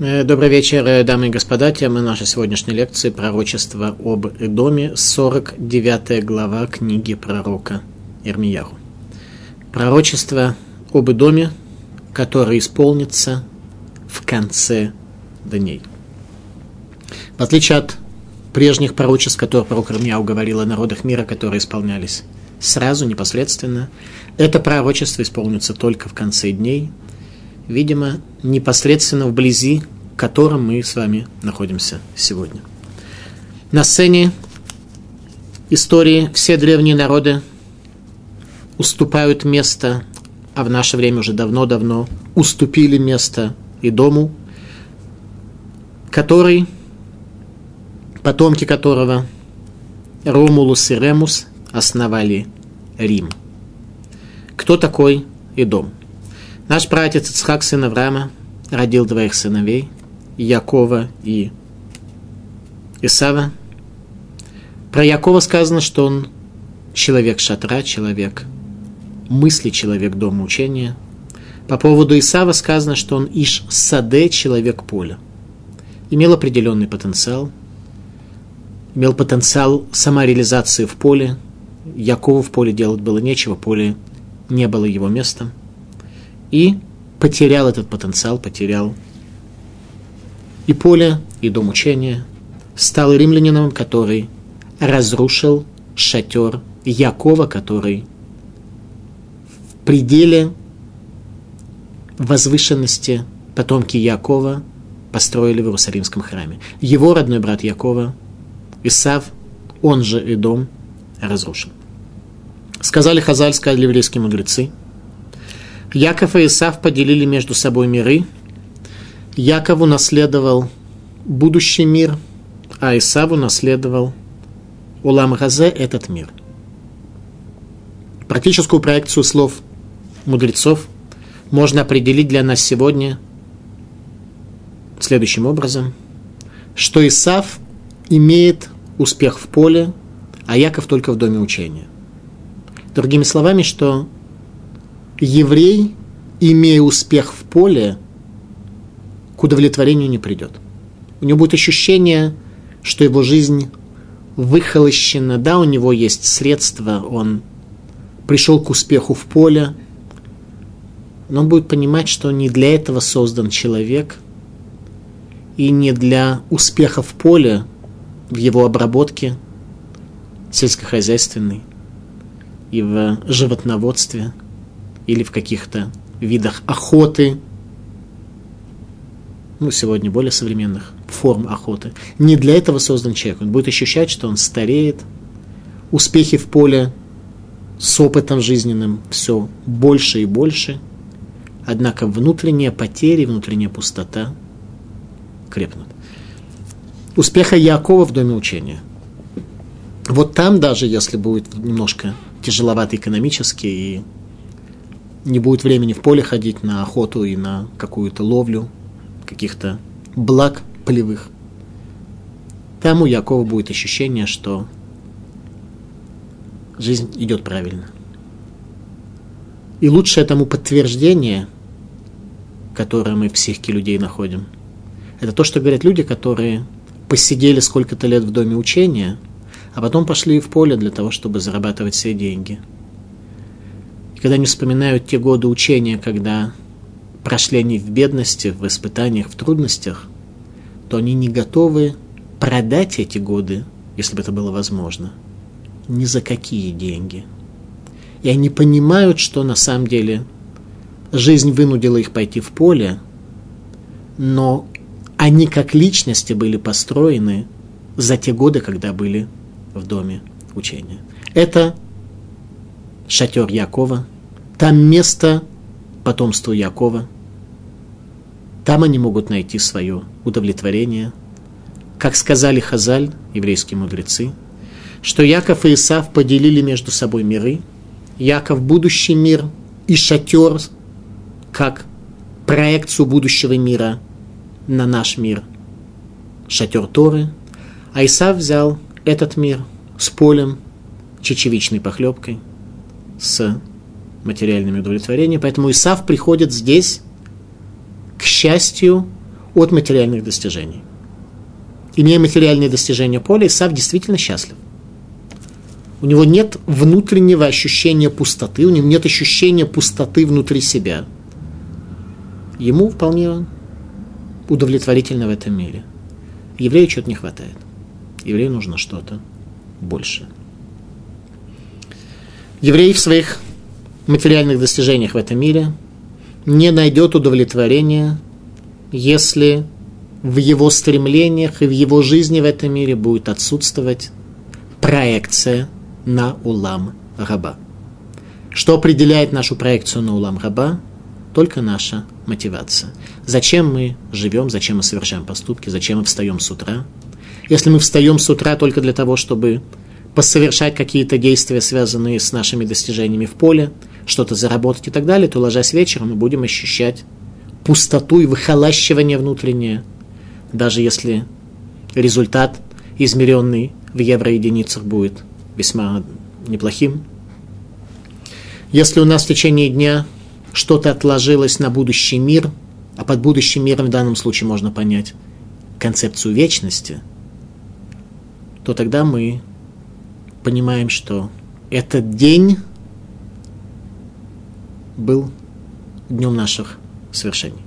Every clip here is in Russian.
Э, добрый вечер, э, дамы и господа. Тема нашей сегодняшней лекции – пророчество об Эдоме, 49 глава книги пророка Ирмияху. Пророчество об Эдоме, которое исполнится в конце дней. В отличие от прежних пророчеств, которые пророк Ирмияу говорил о народах мира, которые исполнялись сразу, непосредственно, это пророчество исполнится только в конце дней – видимо, непосредственно вблизи, в котором мы с вами находимся сегодня. На сцене истории все древние народы уступают место, а в наше время уже давно-давно уступили место и дому, который, потомки которого Ромулус и Ремус основали Рим. Кто такой Идом? Наш пратец Ицхак, сын Авраама, родил двоих сыновей, Якова и Исава. Про Якова сказано, что он человек шатра, человек мысли, человек дома учения. По поводу Исава сказано, что он Иш Саде, человек поля. Имел определенный потенциал, имел потенциал самореализации в поле. Якову в поле делать было нечего, поле не было его местом и потерял этот потенциал, потерял и поле, и дом учения, стал римлянином, который разрушил шатер Якова, который в пределе возвышенности потомки Якова построили в Иерусалимском храме. Его родной брат Якова, Исав, он же и дом, разрушил. Сказали Хазаль, сказали еврейские мудрецы – Яков и Исав поделили между собой миры. Якову наследовал будущий мир, а Исаву наследовал Улам Газе этот мир. Практическую проекцию слов мудрецов можно определить для нас сегодня следующим образом, что Исав имеет успех в поле, а Яков только в доме учения. Другими словами, что еврей, имея успех в поле, к удовлетворению не придет. У него будет ощущение, что его жизнь выхолощена, да, у него есть средства, он пришел к успеху в поле, но он будет понимать, что не для этого создан человек, и не для успеха в поле, в его обработке сельскохозяйственной и в животноводстве – или в каких-то видах охоты, ну, сегодня более современных форм охоты. Не для этого создан человек. Он будет ощущать, что он стареет, успехи в поле с опытом жизненным все больше и больше, однако внутренние потери, внутренняя пустота крепнут. Успеха Якова в доме учения. Вот там даже, если будет немножко тяжеловато экономически и не будет времени в поле ходить на охоту и на какую-то ловлю каких-то благ полевых. Там у Якова будет ощущение, что жизнь идет правильно. И лучшее тому подтверждение, которое мы в психике людей находим, это то, что говорят люди, которые посидели сколько-то лет в доме учения, а потом пошли в поле для того, чтобы зарабатывать себе деньги – и когда они вспоминают те годы учения, когда прошли они в бедности, в испытаниях, в трудностях, то они не готовы продать эти годы, если бы это было возможно, ни за какие деньги. И они понимают, что на самом деле жизнь вынудила их пойти в поле, но они как личности были построены за те годы, когда были в доме учения. Это шатер Якова, там место потомству Якова. Там они могут найти свое удовлетворение. Как сказали Хазаль, еврейские мудрецы, что Яков и Исав поделили между собой миры. Яков – будущий мир и шатер, как проекцию будущего мира на наш мир. Шатер Торы. А Исав взял этот мир с полем, чечевичной похлебкой – с материальными удовлетворениями. Поэтому Исав приходит здесь, к счастью, от материальных достижений. Имея материальные достижения поля, Исав действительно счастлив. У него нет внутреннего ощущения пустоты, у него нет ощущения пустоты внутри себя. Ему вполне удовлетворительно в этом мире. Еврею чего-то не хватает. Еврею нужно что-то больше. Еврей в своих материальных достижениях в этом мире не найдет удовлетворения, если в его стремлениях и в его жизни в этом мире будет отсутствовать проекция на улам раба. Что определяет нашу проекцию на улам раба? Только наша мотивация. Зачем мы живем, зачем мы совершаем поступки, зачем мы встаем с утра? Если мы встаем с утра только для того, чтобы посовершать какие-то действия, связанные с нашими достижениями в поле, что-то заработать и так далее, то, ложась вечером, мы будем ощущать пустоту и выхолащивание внутреннее, даже если результат, измеренный в евроединицах, будет весьма неплохим. Если у нас в течение дня что-то отложилось на будущий мир, а под будущим миром в данном случае можно понять концепцию вечности, то тогда мы понимаем, что этот день был днем наших свершений.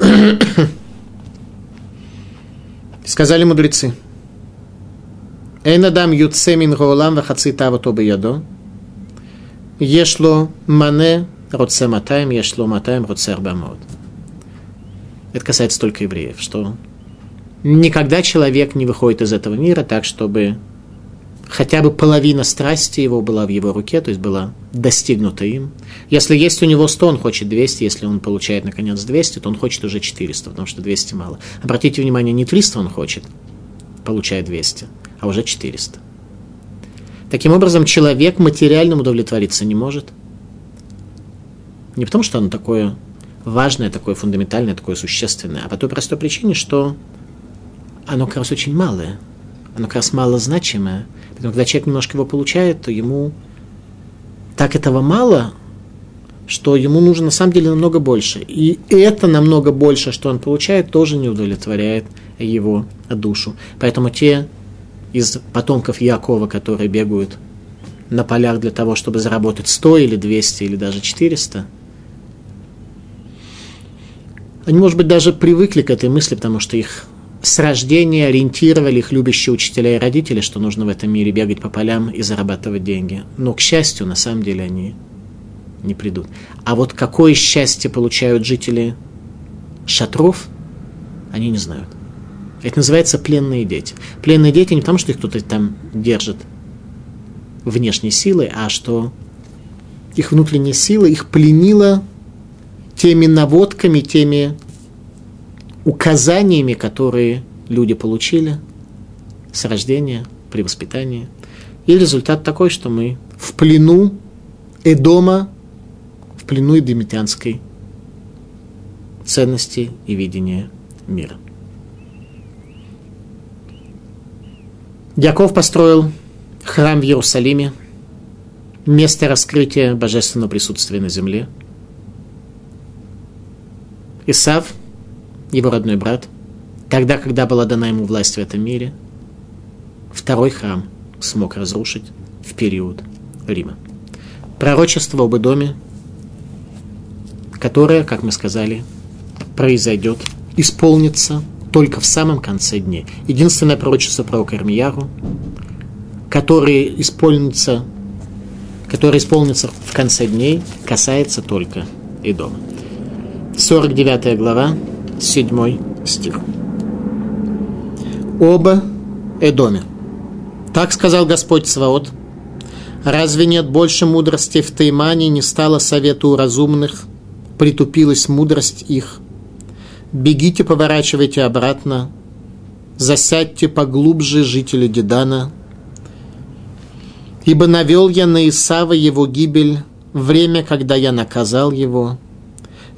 Сказали мудрецы. Эйнадам юцемин гоолам вахаци тава тоба ядо. Ешло мане роце матаем, ешло матаем роце арбамот. Это касается только евреев, что никогда человек не выходит из этого мира так, чтобы хотя бы половина страсти его была в его руке, то есть была достигнута им. Если есть у него 100, он хочет 200, если он получает, наконец, 200, то он хочет уже 400, потому что 200 мало. Обратите внимание, не 300 он хочет, получает 200, а уже 400. Таким образом, человек материальным удовлетвориться не может. Не потому, что оно такое важное, такое фундаментальное, такое существенное, а по той простой причине, что оно как раз очень малое, оно как раз малозначимое. Поэтому, когда человек немножко его получает, то ему так этого мало, что ему нужно на самом деле намного больше. И это намного больше, что он получает, тоже не удовлетворяет его душу. Поэтому те из потомков Якова, которые бегают на полях для того, чтобы заработать 100 или 200 или даже 400, они, может быть, даже привыкли к этой мысли, потому что их с рождения ориентировали их любящие учителя и родители, что нужно в этом мире бегать по полям и зарабатывать деньги. Но, к счастью, на самом деле они не придут. А вот какое счастье получают жители шатров, они не знают. Это называется пленные дети. Пленные дети не потому, что их кто-то там держит внешней силой, а что их внутренняя сила их пленила теми наводками, теми указаниями, которые люди получили с рождения, при воспитании. И результат такой, что мы в плену Эдома, в плену эдемитянской ценности и видения мира. Яков построил храм в Иерусалиме, место раскрытия божественного присутствия на земле. Исав, его родной брат, тогда, когда была дана ему власть в этом мире, второй храм смог разрушить в период Рима. Пророчество об Идоме, которое, как мы сказали, произойдет, исполнится – только в самом конце дней. Единственное пророчество пророка Ирмияру, которое исполнится, которое исполнится в конце дней, касается только Идома. 49 глава, 7 стих. Оба Эдоме. Так сказал Господь Сваот. Разве нет больше мудрости в Таймане, не стало совету у разумных, притупилась мудрость их – бегите, поворачивайте обратно, засядьте поглубже, жители Дедана, ибо навел я на Исава его гибель, время, когда я наказал его.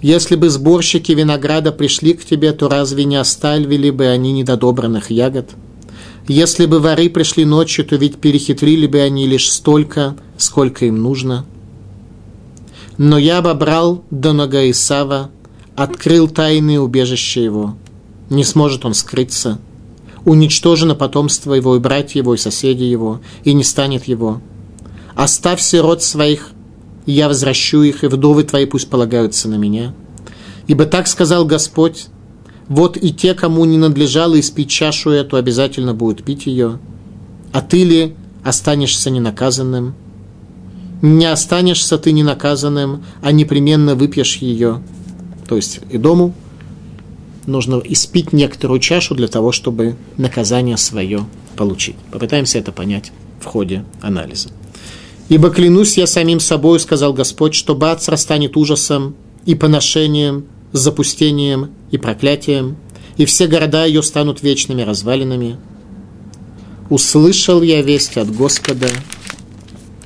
Если бы сборщики винограда пришли к тебе, то разве не оставили бы они недодобранных ягод? Если бы воры пришли ночью, то ведь перехитрили бы они лишь столько, сколько им нужно. Но я обобрал до нога Исава, открыл тайные убежища его. не сможет он скрыться. Уничтожено потомство его, и братья его, и соседи его, и не станет его. Оставь сирот своих, и я возвращу их, и вдовы твои пусть полагаются на меня. Ибо так сказал Господь, вот и те, кому не надлежало испить чашу эту, обязательно будут пить ее. А ты ли останешься ненаказанным? Не останешься ты ненаказанным, а непременно выпьешь ее. То есть и дому нужно испить некоторую чашу для того, чтобы наказание свое получить. Попытаемся это понять в ходе анализа. «Ибо клянусь я самим собой, сказал Господь, что Бацра станет ужасом и поношением, запустением и проклятием, и все города ее станут вечными развалинами. Услышал я весть от Господа,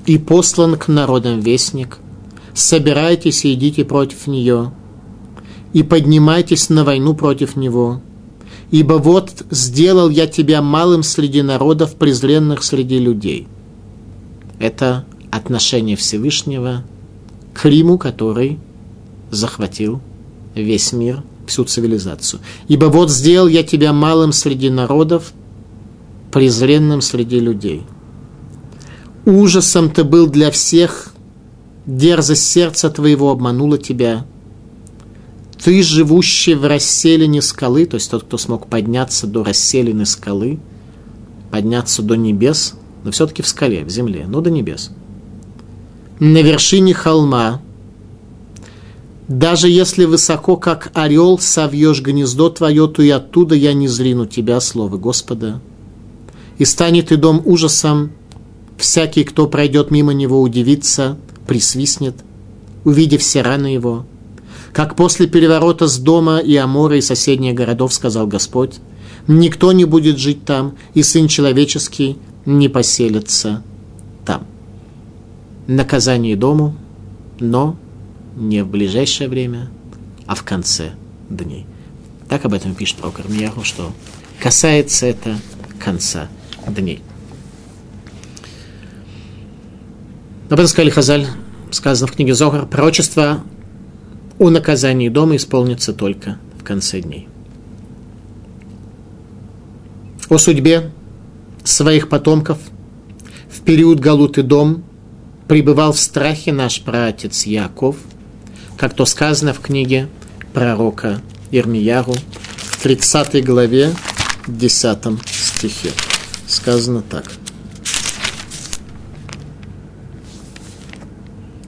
и послан к народам вестник, собирайтесь и идите против нее, и поднимайтесь на войну против него. Ибо вот сделал я тебя малым среди народов, презренных среди людей. Это отношение Всевышнего к Риму, который захватил весь мир, всю цивилизацию. Ибо вот сделал я тебя малым среди народов, презренным среди людей. Ужасом ты был для всех, дерзость сердца твоего обманула тебя. Ты, живущий в расселине скалы, то есть тот, кто смог подняться до расселины скалы, подняться до небес, но все-таки в скале, в земле, но до небес. На вершине холма, даже если высоко, как орел, совьешь гнездо твое, то и оттуда я не зрину тебя, слово Господа. И станет и дом ужасом, всякий, кто пройдет мимо него, удивится, присвистнет, увидев все раны его. Как после переворота с дома и Амора и соседних городов, сказал Господь, никто не будет жить там, и Сын Человеческий не поселится. Наказание дому, но не в ближайшее время, а в конце дней. Так об этом пишет пророк Армияху, что касается это конца дней. Об этом сказали Хазаль, сказано в книге Зохар, пророчество о наказании дома исполнится только в конце дней. О судьбе своих потомков в период Галуты дом пребывал в страхе наш праотец Яков, как то сказано в книге пророка Ирмияру в 30 главе 10 стихе. Сказано так.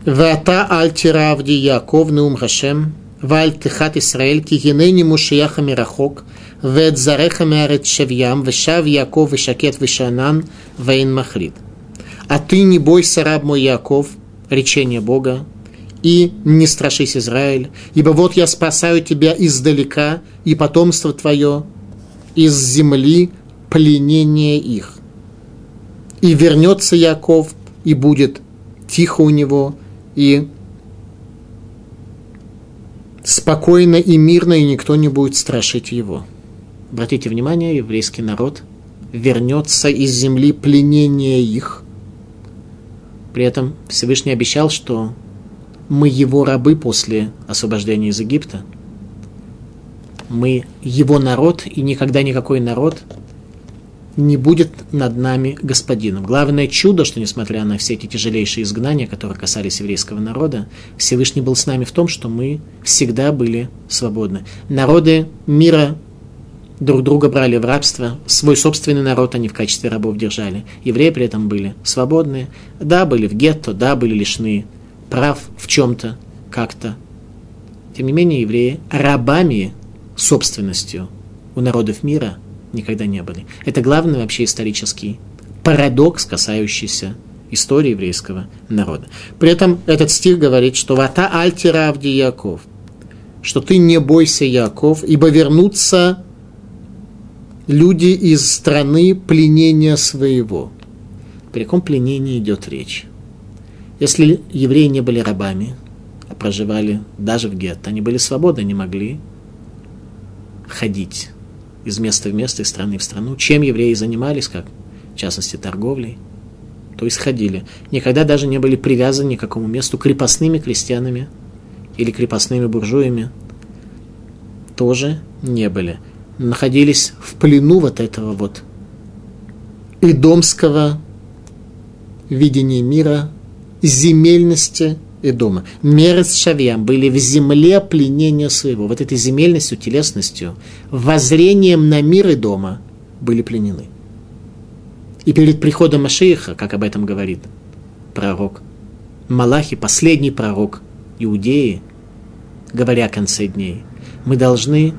Вата альтиравди Яков неум Хашем, валь тихат Исраэль, ки генени мушияха мирахок, вет зареха мярет шевьям, вешав Яков вешакет вешанан, вейн махлит. А ты не бойся, раб мой Яков, речение Бога, и не страшись, Израиль, ибо вот я спасаю тебя издалека и потомство твое из земли пленения их. И вернется Яков, и будет тихо у него, и спокойно и мирно, и никто не будет страшить его. Обратите внимание, еврейский народ вернется из земли пленения их. При этом Всевышний обещал, что мы его рабы после освобождения из Египта. Мы его народ, и никогда никакой народ не будет над нами господином. Главное чудо, что несмотря на все эти тяжелейшие изгнания, которые касались еврейского народа, Всевышний был с нами в том, что мы всегда были свободны. Народы мира друг друга брали в рабство, свой собственный народ они в качестве рабов держали. Евреи при этом были свободные, да, были в гетто, да, были лишены прав в чем-то, как-то. Тем не менее, евреи рабами, собственностью у народов мира никогда не были. Это главный вообще исторический парадокс, касающийся истории еврейского народа. При этом этот стих говорит, что «Вата альтира авди Яков», что ты не бойся, Яков, ибо вернутся люди из страны пленения своего. При каком пленении идет речь? Если евреи не были рабами, а проживали даже в гетто, они были свободны, они могли ходить из места в место, из страны в страну. Чем евреи занимались, как в частности торговлей, то есть ходили. Никогда даже не были привязаны к какому месту крепостными крестьянами или крепостными буржуями. Тоже не были. Находились в плену вот этого вот идомского видения мира, земельности и дома. Мерец Шавьям были в земле пленения своего. Вот этой земельностью, телесностью, воззрением на мир и дома были пленены. И перед приходом Машииха, как об этом говорит пророк, Малахи, последний пророк Иудеи, говоря о конце дней, мы должны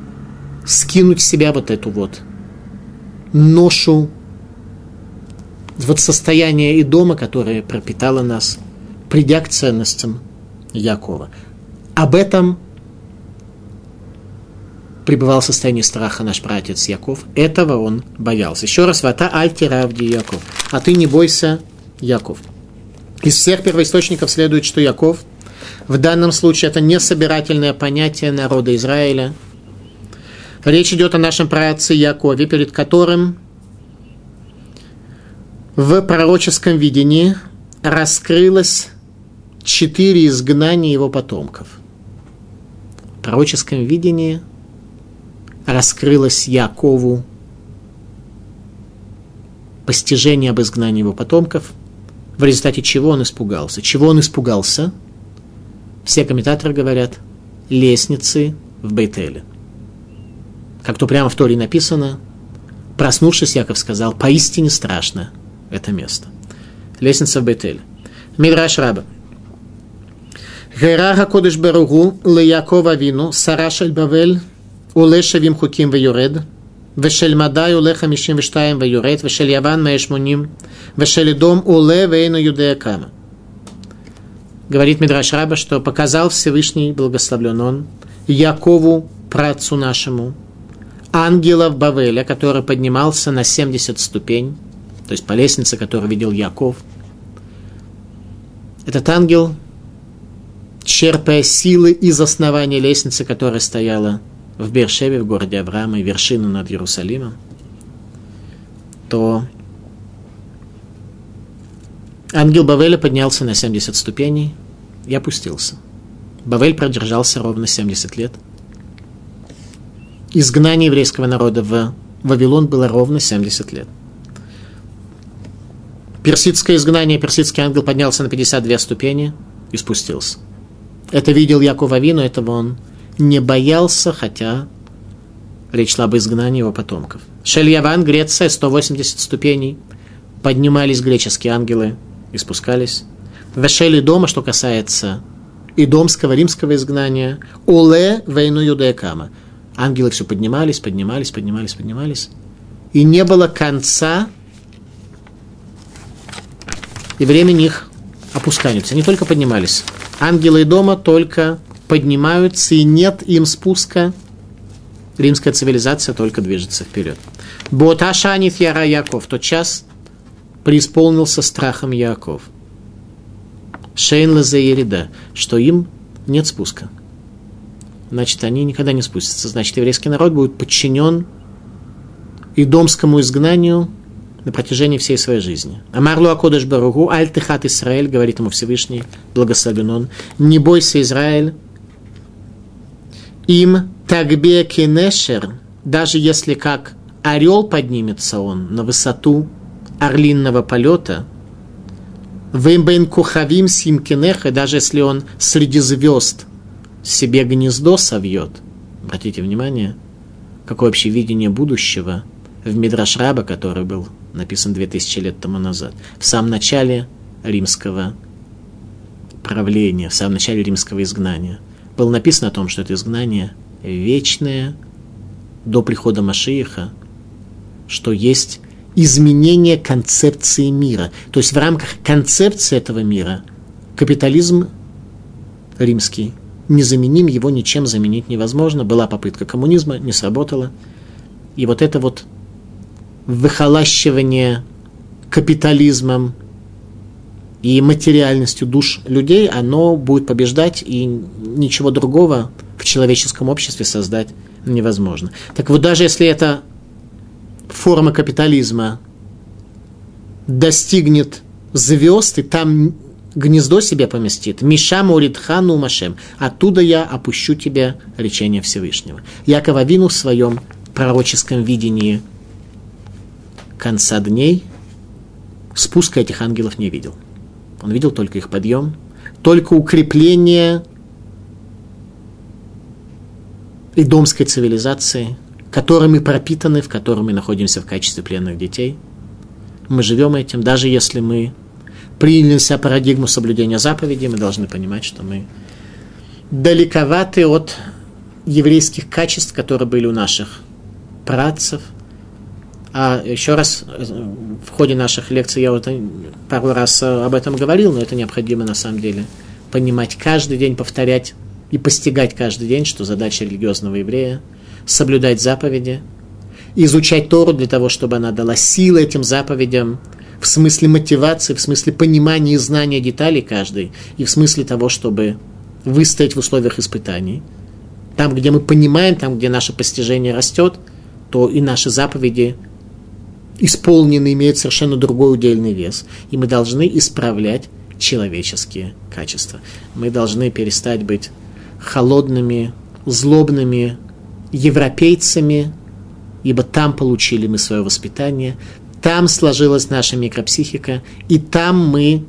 скинуть с себя вот эту вот ношу, вот состояние и дома, которое пропитало нас, придя к ценностям Якова. Об этом пребывал в состоянии страха наш братец Яков. Этого он боялся. Еще раз, вата альти равди Яков. А ты не бойся, Яков. Из всех первоисточников следует, что Яков в данном случае это не собирательное понятие народа Израиля. Речь идет о нашем праотце Якове, перед которым в пророческом видении раскрылось четыре изгнания его потомков. В пророческом видении раскрылось Якову постижение об изгнании его потомков, в результате чего он испугался. Чего он испугался? Все комментаторы говорят, лестницы в Бейтеле. Как то прямо в Торе написано, проснувшись, Яков сказал, поистине страшно это место. Лестница в Бейтеле. Мидраш Раба. גרה הקודש ברוך הוא ליעקב אבינו, שרה של בבל עולה 70 חוקים ויורד, ושל מדי עולה 52 ויורד, ושל יוון 180, ושל אדום עולה ואינו יודע כמה. Говорит Мидраш Раба, что показал Всевышний, благословлен он, Якову, працу нашему, ангелов Бавеля, который поднимался на 70 ступень, то есть по лестнице, которую видел Яков. Этот ангел, черпая силы из основания лестницы, которая стояла в Бершеве, в городе Авраама, и вершину над Иерусалимом, то ангел Бавеля поднялся на 70 ступеней и опустился. Бавель продержался ровно 70 лет. Изгнание еврейского народа в Вавилон было ровно 70 лет. Персидское изгнание, персидский ангел поднялся на 52 ступени и спустился. Это видел Яков Авину, этого он не боялся, хотя речь шла об изгнании его потомков. Шельяван, Греция, 180 ступеней. Поднимались греческие ангелы и спускались. Вешели дома, что касается и домского, римского изгнания. Оле войну юдеякама. Ангелы все поднимались, поднимались, поднимались, поднимались. И не было конца, и времени их опускаются. Они только поднимались. Ангелы дома только поднимаются, и нет им спуска. Римская цивилизация только движется вперед. Боташанит Яра Яков. Тот час преисполнился страхом Яков. Шейн Ерида, что им нет спуска. Значит, они никогда не спустятся. Значит, еврейский народ будет подчинен идомскому изгнанию на протяжении всей своей жизни. Амарлу Акодыш Баругу, Аль Тихат Исраэль, говорит ему Всевышний, благословен он, не бойся, Израиль, им тагбе кенешер, даже если как орел поднимется он на высоту орлинного полета, Веймбейн кухавим сим кенеха, даже если он среди звезд себе гнездо совьет. Обратите внимание, какое вообще видение будущего в Мидраш Раба, который был написан 2000 лет тому назад. В самом начале римского правления, в самом начале римского изгнания – было написано о том, что это изгнание вечное до прихода Машииха, что есть изменение концепции мира. То есть в рамках концепции этого мира капитализм римский незаменим, его ничем заменить невозможно. Была попытка коммунизма, не сработала. И вот это вот выхолащивание капитализмом и материальностью душ людей, оно будет побеждать, и ничего другого в человеческом обществе создать невозможно. Так вот, даже если эта форма капитализма достигнет звезд, и там гнездо себе поместит, Миша Моридхану Машем, оттуда я опущу тебе речение Всевышнего. Яков Авину в своем пророческом видении конца дней спуска этих ангелов не видел. Он видел только их подъем, только укрепление идомской цивилизации, которой мы пропитаны, в которой мы находимся в качестве пленных детей. Мы живем этим, даже если мы приняли парадигму соблюдения заповедей, мы должны понимать, что мы далековаты от еврейских качеств, которые были у наших працев. А еще раз, в ходе наших лекций я вот пару раз об этом говорил, но это необходимо на самом деле понимать каждый день, повторять и постигать каждый день, что задача религиозного еврея – соблюдать заповеди, изучать Тору для того, чтобы она дала силы этим заповедям в смысле мотивации, в смысле понимания и знания деталей каждой, и в смысле того, чтобы выстоять в условиях испытаний. Там, где мы понимаем, там, где наше постижение растет, то и наши заповеди исполнены, имеют совершенно другой удельный вес. И мы должны исправлять человеческие качества. Мы должны перестать быть холодными, злобными европейцами, ибо там получили мы свое воспитание, там сложилась наша микропсихика, и там мы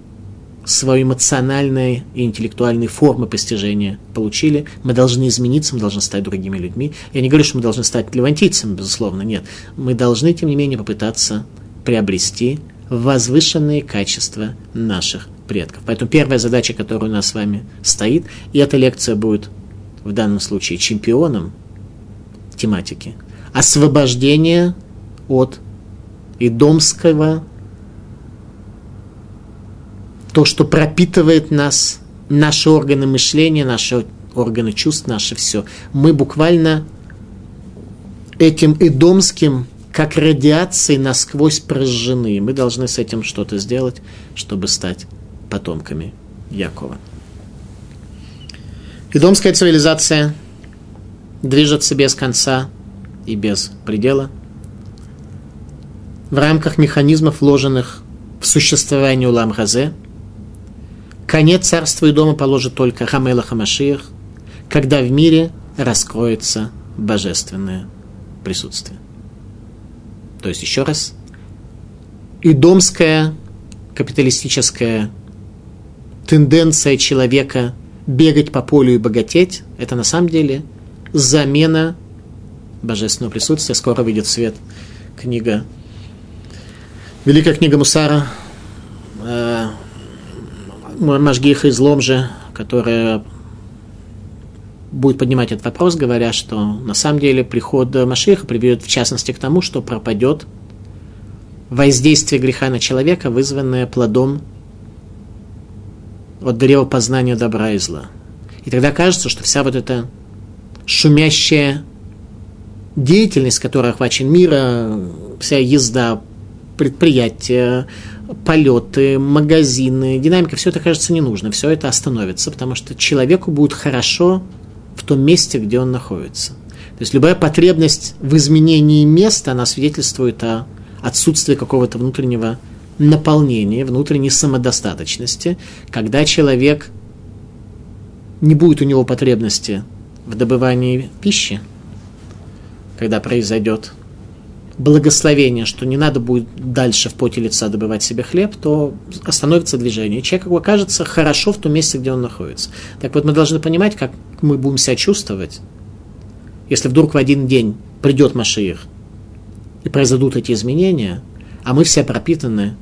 свою эмоциональной и интеллектуальной формы постижения получили, мы должны измениться, мы должны стать другими людьми. Я не говорю, что мы должны стать левантийцами, безусловно, нет. Мы должны, тем не менее, попытаться приобрести возвышенные качества наших предков. Поэтому первая задача, которая у нас с вами стоит, и эта лекция будет в данном случае чемпионом тематики, освобождение от идомского то, что пропитывает нас, наши органы мышления, наши органы чувств, наше все. Мы буквально этим идомским, как радиацией, насквозь прожжены. Мы должны с этим что-то сделать, чтобы стать потомками Якова. Идомская цивилизация движется без конца и без предела в рамках механизмов, вложенных в существование Улам Хазе – Конец царства и дома положит только Хамела Хамашиях, когда в мире раскроется божественное присутствие. То есть, еще раз, идомская капиталистическая тенденция человека бегать по полю и богатеть, это на самом деле замена божественного присутствия. Скоро выйдет в свет книга, великая книга Мусара, э, Машгиха из Ломжа, которая будет поднимать этот вопрос, говоря, что на самом деле приход Машиха приведет в частности к тому, что пропадет воздействие греха на человека, вызванное плодом от древа познания добра и зла. И тогда кажется, что вся вот эта шумящая деятельность, которая охвачен мира, вся езда предприятия, полеты, магазины, динамика, все это кажется не нужно, все это остановится, потому что человеку будет хорошо в том месте, где он находится. То есть любая потребность в изменении места, она свидетельствует о отсутствии какого-то внутреннего наполнения, внутренней самодостаточности, когда человек не будет у него потребности в добывании пищи, когда произойдет благословение, что не надо будет дальше в поте лица добывать себе хлеб, то остановится движение. человек окажется хорошо в том месте, где он находится. Так вот, мы должны понимать, как мы будем себя чувствовать, если вдруг в один день придет Машиих и произойдут эти изменения, а мы все пропитаны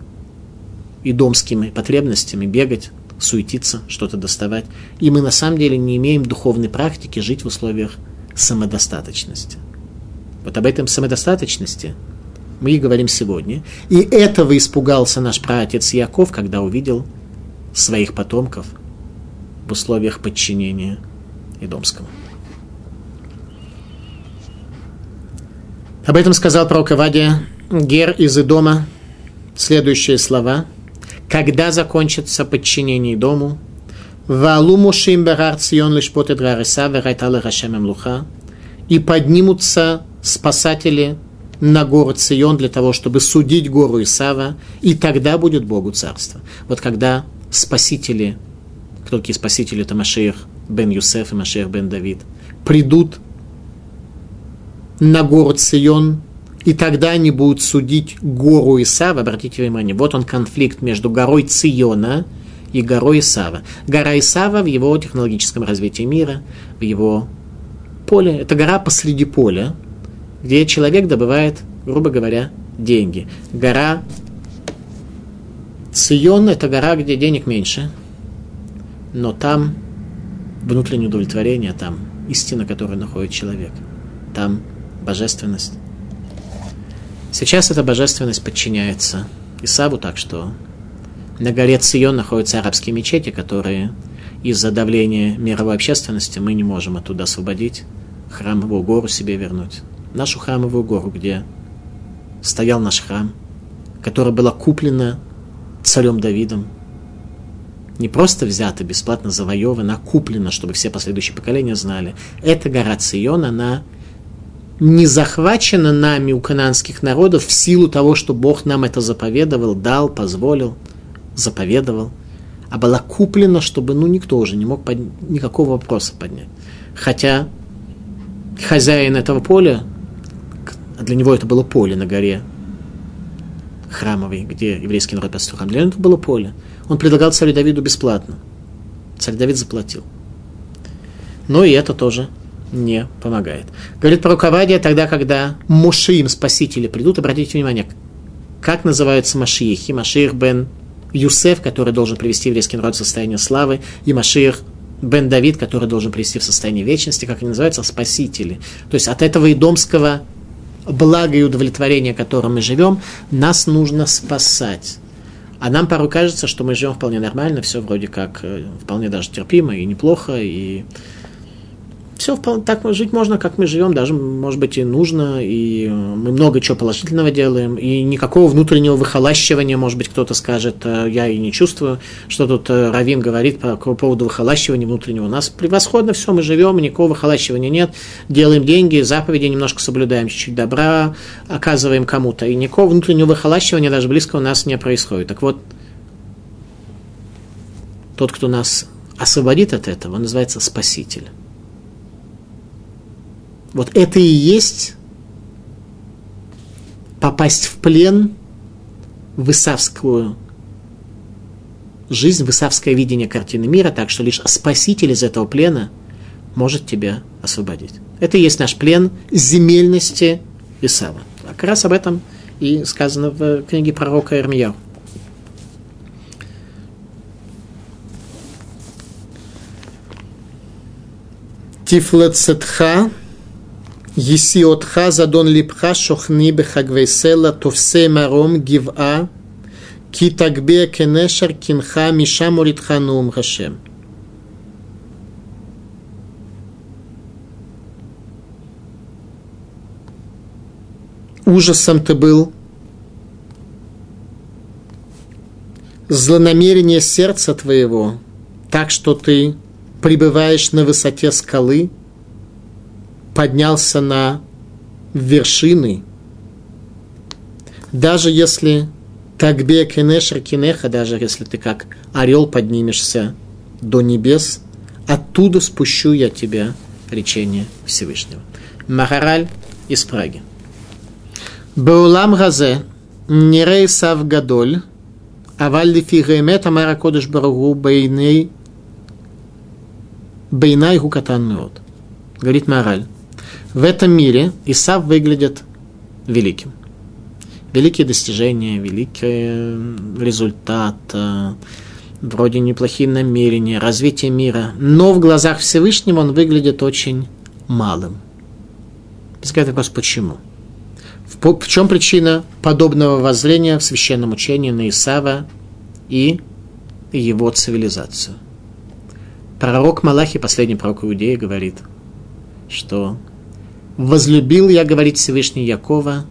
и домскими потребностями бегать, суетиться, что-то доставать. И мы на самом деле не имеем духовной практики жить в условиях самодостаточности. Вот об этом самодостаточности мы и говорим сегодня. И этого испугался наш праотец Яков, когда увидел своих потомков в условиях подчинения Идомскому. Об этом сказал пророк Авадия Гер из Идома следующие слова. Когда закончится подчинение Дому, луха, и поднимутся спасатели на гору Цион для того, чтобы судить гору Исава, и тогда будет Богу царство. Вот когда спасители, кто такие спасители, это Машех бен Юсеф и Машех бен Давид, придут на гору Цион, и тогда они будут судить гору Исава. Обратите внимание, вот он конфликт между горой Циона и горой Исава. Гора Исава в его технологическом развитии мира, в его поле. Это гора посреди поля, где человек добывает, грубо говоря, деньги. Гора Цион – это гора, где денег меньше, но там внутреннее удовлетворение, там истина, которую находит человек, там божественность. Сейчас эта божественность подчиняется Исаву, так что на горе Цион находятся арабские мечети, которые из-за давления мировой общественности мы не можем оттуда освободить, храмовую гору себе вернуть. Нашу храмовую гору, где стоял наш храм, которая была куплена царем Давидом, не просто взята, бесплатно завоевана, а куплена, чтобы все последующие поколения знали. Эта гора Цион, она не захвачена нами у кананских народов в силу того, что Бог нам это заповедовал, дал, позволил, заповедовал, а была куплена, чтобы ну, никто уже не мог под... никакого вопроса поднять. Хотя хозяин этого поля, для него это было поле на горе храмовой, где еврейский народ построил храм, для него это было поле. Он предлагал царю Давиду бесплатно. Царь Давид заплатил. Но и это тоже не помогает. Говорит про руководие тогда, когда Мушиим, спасители, придут, обратите внимание, как называются Машиихи, Машиих бен Юсеф, который должен привести еврейский народ в состояние славы, и Машиих бен Давид, который должен привести в состояние вечности, как они называются, спасители. То есть от этого идомского блага и удовлетворения, которым мы живем, нас нужно спасать. А нам порой кажется, что мы живем вполне нормально, все вроде как э, вполне даже терпимо и неплохо, и все так жить можно, как мы живем, даже, может быть, и нужно, и мы много чего положительного делаем, и никакого внутреннего выхолащивания, может быть, кто-то скажет, э, я и не чувствую, что тут э, Равин говорит по, по поводу выхолащивания внутреннего. У нас превосходно все, мы живем, никакого выхолащивания нет, делаем деньги, заповеди немножко соблюдаем, чуть-чуть добра оказываем кому-то, и никакого внутреннего выхолащивания даже близко у нас не происходит. Так вот, тот, кто нас освободит от этого, он называется Спаситель. Вот это и есть попасть в плен в исавскую жизнь, в исавское видение картины мира, так что лишь спаситель из этого плена может тебя освободить. Это и есть наш плен земельности Исава. Как раз об этом и сказано в книге пророка Ирмияу. Тифлецетха Есиотха задон липха шохни бехагвесела товсе маром гива ки такбе кенешер кинха миша моритха нум хашем. Ужасом ты был, злонамерение сердца твоего, так что ты пребываешь на высоте скалы – поднялся на вершины, даже если Такбе Кенешер Кинеха, даже если ты как орел поднимешься до небес, оттуда спущу я тебя, речение Всевышнего. Махараль из Праги. Беулам Газе, Нерей Сав Гадоль, Аваль Лифи Геймет Амара Кодыш Барагу Бейней Бейнай Гукатан. Говорит Мораль в этом мире Исав выглядит великим. Великие достижения, великий результат, вроде неплохие намерения, развитие мира. Но в глазах Всевышнего он выглядит очень малым. Возникает вопрос, почему? В, в чем причина подобного воззрения в священном учении на Исава и его цивилизацию? Пророк Малахи, последний пророк Иудеи, говорит, что возлюбил я, говорит Всевышний Якова,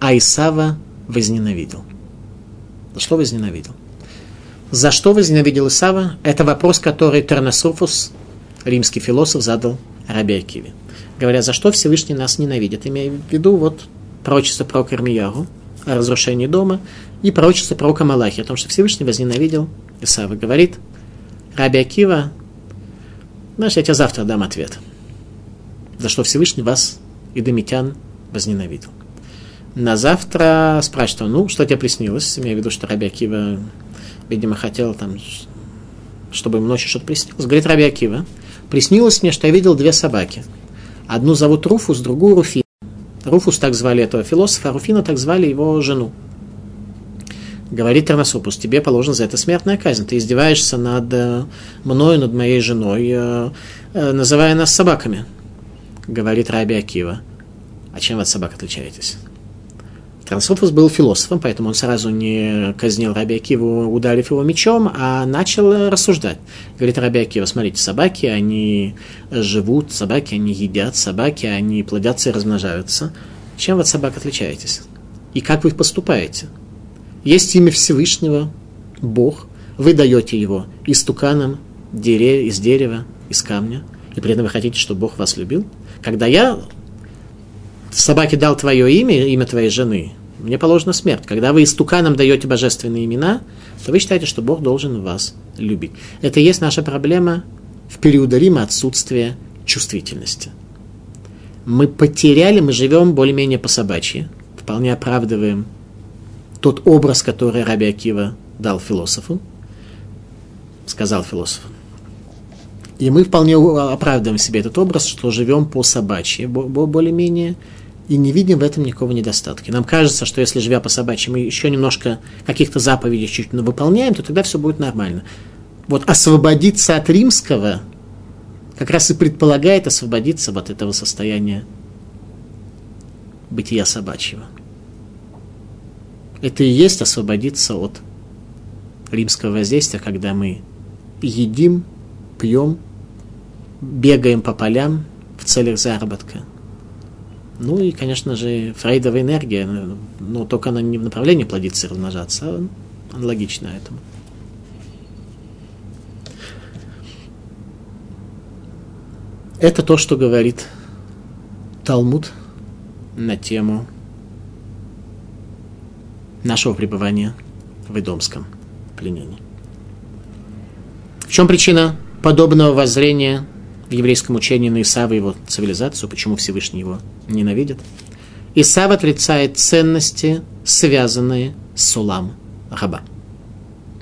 а Исава возненавидел. За что возненавидел? За что возненавидел Исава? Это вопрос, который Тернософус, римский философ, задал Раби Акиве. Говоря, за что Всевышний нас ненавидит? Имея в виду вот пророчество про Ирмияру о разрушении дома и пророчество пророка Малахи о том, что Всевышний возненавидел Исава. Говорит Раби Акива, знаешь, я тебе завтра дам ответ – за что Всевышний вас и домитян возненавидел. На завтра спрашивает он, ну, что тебе приснилось? Имею в виду, что Раби Акива, видимо, хотел там, чтобы ему ночью что-то приснилось. Говорит Раби Акива, приснилось мне, что я видел две собаки. Одну зовут Руфус, другую Руфина. Руфус так звали этого философа, а Руфина так звали его жену. Говорит Терносопус, тебе положена за это смертная казнь. Ты издеваешься над э, мною, над моей женой, э, э, называя нас собаками. Говорит Раби Акива. А чем вы от собак отличаетесь? Трансофус был философом, поэтому он сразу не казнил Раби Акиву, ударив его мечом, а начал рассуждать. Говорит Раби Акива, смотрите, собаки, они живут, собаки, они едят, собаки, они плодятся и размножаются. Чем вы от собак отличаетесь? И как вы поступаете? Есть имя Всевышнего, Бог, вы даете его истуканам, дере, из дерева, из камня, и при этом вы хотите, чтобы Бог вас любил? Когда я собаке дал твое имя, имя твоей жены, мне положена смерть. Когда вы истуканам даете божественные имена, то вы считаете, что Бог должен вас любить. Это и есть наша проблема в периодолимо отсутствие чувствительности. Мы потеряли, мы живем более-менее по собачьи, вполне оправдываем тот образ, который Раби Акива дал философу, сказал философу. И мы вполне оправдываем себе этот образ, что живем по собачьи, более-менее, и не видим в этом никакого недостатка. Нам кажется, что если, живя по собачьи, мы еще немножко каких-то заповедей чуть выполняем, то тогда все будет нормально. Вот освободиться от римского как раз и предполагает освободиться от этого состояния бытия собачьего. Это и есть освободиться от римского воздействия, когда мы едим, пьем, бегаем по полям в целях заработка – ну и, конечно же, фрейдовая энергия, но только она не в направлении плодиться и размножаться, а аналогично этому. Это то, что говорит Талмуд на тему нашего пребывания в Идомском пленении. В чем причина подобного воззрения в еврейском учении на Исава его цивилизацию, почему Всевышний его ненавидит. Исав отрицает ценности, связанные с Сулам Раба,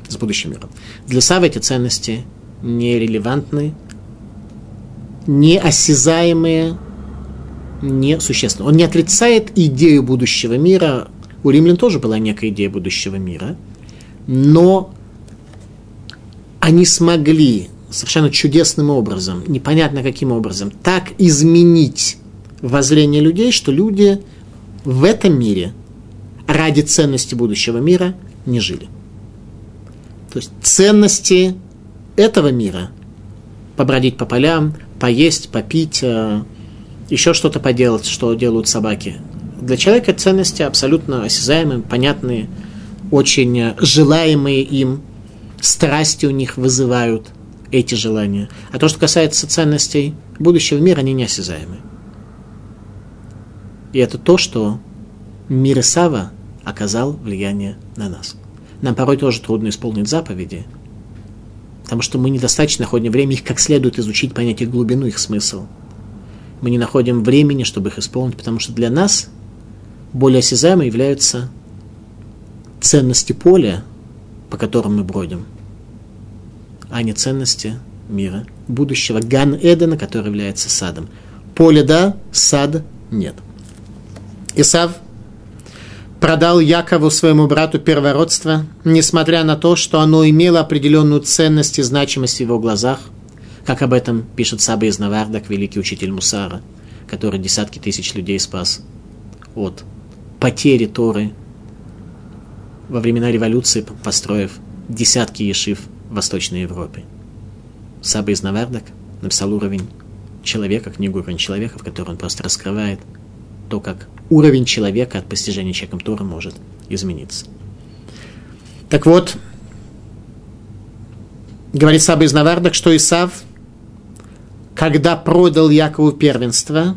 с будущим миром. Для Исава эти ценности нерелевантны, неосязаемые, несущественны. Он не отрицает идею будущего мира. У римлян тоже была некая идея будущего мира, но они смогли совершенно чудесным образом, непонятно каким образом, так изменить воззрение людей, что люди в этом мире ради ценности будущего мира не жили. То есть ценности этого мира побродить по полям, поесть, попить, э, еще что-то поделать, что делают собаки. Для человека ценности абсолютно осязаемые, понятные, очень желаемые им, страсти у них вызывают – эти желания. А то, что касается ценностей будущего мира, они неосязаемы. И это то, что мир Исава оказал влияние на нас. Нам порой тоже трудно исполнить заповеди, потому что мы недостаточно находим время их как следует изучить, понять их глубину, их смысл. Мы не находим времени, чтобы их исполнить, потому что для нас более осязаемы являются ценности поля, по которым мы бродим – а не ценности мира, будущего Ган Эдена, который является садом. Поле да, сад нет. Исав продал Якову своему брату первородство, несмотря на то, что оно имело определенную ценность и значимость в его глазах, как об этом пишет Саба из Навардак, великий учитель Мусара, который десятки тысяч людей спас от потери Торы во времена революции, построив десятки ешив Восточной Европе. Саба из Навардак написал уровень человека, книгу «Уровень человека», в которой он просто раскрывает то, как уровень человека от постижения человеком Тора может измениться. Так вот, говорит Саба из Навардак, что Исав, когда продал Якову первенство,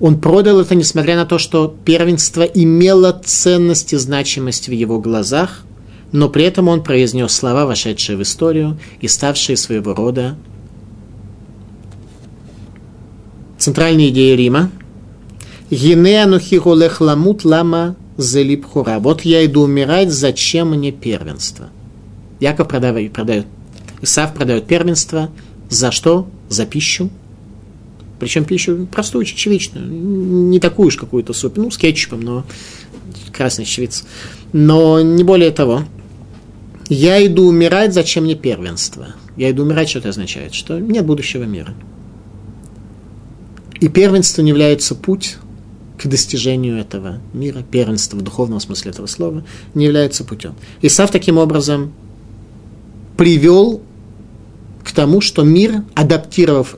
он продал это, несмотря на то, что первенство имело ценность и значимость в его глазах – но при этом он произнес слова, вошедшие в историю и ставшие своего рода центральная идея Рима. Гинеану хигулех ламут лама залипхура. Вот я иду умирать, зачем мне первенство? Яков продает, продает Исав продает первенство. За что? За пищу. Причем пищу простую, очевидную. Не такую уж какую-то супер, ну, с кетчупом, но красный чечевица. Но не более того. Я иду умирать, зачем мне первенство? Я иду умирать, что это означает? Что нет будущего мира. И первенством является путь к достижению этого мира, первенство в духовном смысле этого слова, не является путем. Исав таким образом привел к тому, что мир, адаптировав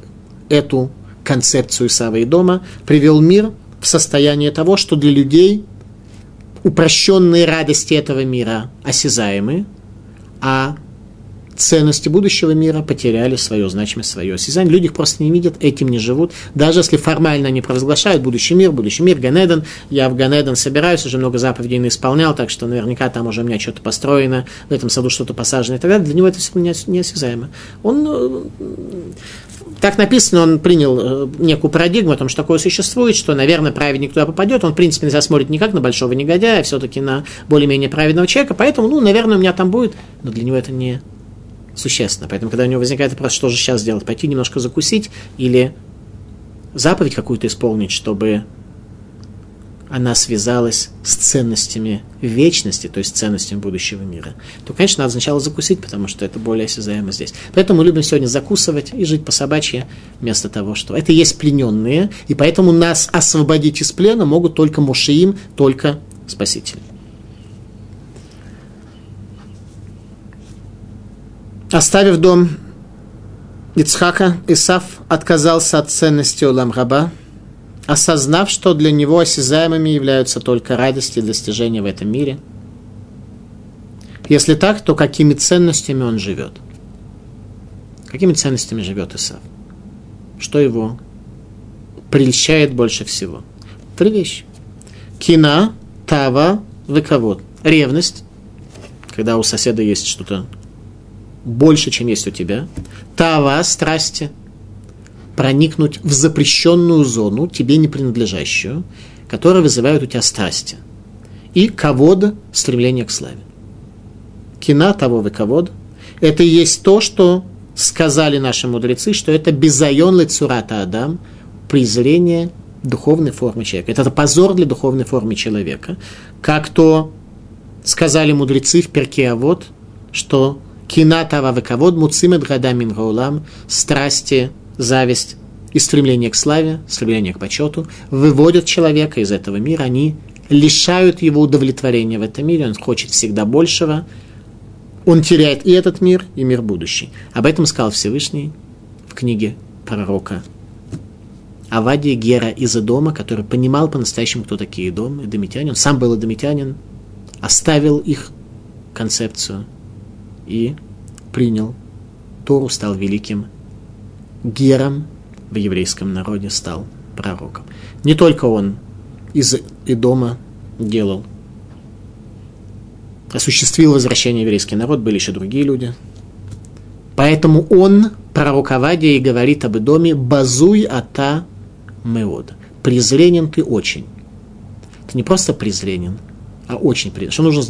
эту концепцию Исава и дома, привел мир в состояние того, что для людей упрощенные радости этого мира осязаемы, а ценности будущего мира потеряли свою значимость, свое осязание. Люди их просто не видят, этим не живут. Даже если формально они провозглашают будущий мир, будущий мир, Ганеден. Я в Ганеден собираюсь, уже много заповедей исполнял, так что наверняка там уже у меня что-то построено, в этом саду что-то посажено и так далее. Для него это все неосязаемо. Он э, так написано, он принял э, некую парадигму о том, что такое существует, что, наверное, праведник туда попадет. Он, в принципе, нельзя смотрит не как на большого негодяя, а все-таки на более-менее праведного человека. Поэтому, ну, наверное, у меня там будет, но для него это не существенно. Поэтому, когда у него возникает вопрос, что же сейчас сделать, пойти немножко закусить или заповедь какую-то исполнить, чтобы она связалась с ценностями вечности, то есть ценностями будущего мира, то, конечно, надо сначала закусить, потому что это более осязаемо здесь. Поэтому мы любим сегодня закусывать и жить по собачьи, вместо того, что это есть плененные, и поэтому нас освободить из плена могут только Мушиим, только Спаситель. Оставив дом Ицхака, Исав отказался от ценности Улам-Раба, осознав, что для него осязаемыми являются только радости и достижения в этом мире. Если так, то какими ценностями он живет? Какими ценностями живет Исав? Что его прельщает больше всего? Три вещи. Кина, тава, выковод. Ревность, когда у соседа есть что-то больше, чем есть у тебя. Тава, страсти, проникнуть в запрещенную зону, тебе не принадлежащую, которая вызывает у тебя страсти. И ковод, стремление к славе. Кина того вы ковод. Это и есть то, что сказали наши мудрецы, что это безайон лицурата Адам, презрение духовной формы человека. Это позор для духовной формы человека. Как то сказали мудрецы в перке, а вот, что кинатава вековод муцимет гада мин страсти, зависть и стремление к славе, стремление к почету выводят человека из этого мира, они лишают его удовлетворения в этом мире, он хочет всегда большего, он теряет и этот мир, и мир будущий. Об этом сказал Всевышний в книге пророка Авадия Гера из Эдома, который понимал по-настоящему, кто такие Эдом, эдомитяне. Он сам был эдомитянин, оставил их концепцию и принял Тору, стал великим Гером в еврейском народе, стал пророком. Не только он из Идома делал, осуществил возвращение в еврейский народ, были еще другие люди. Поэтому он, пророк Авадия, и говорит об Идоме «Базуй ата меод». Презренен ты очень. Ты не просто презренен, а очень презренен. Что нужно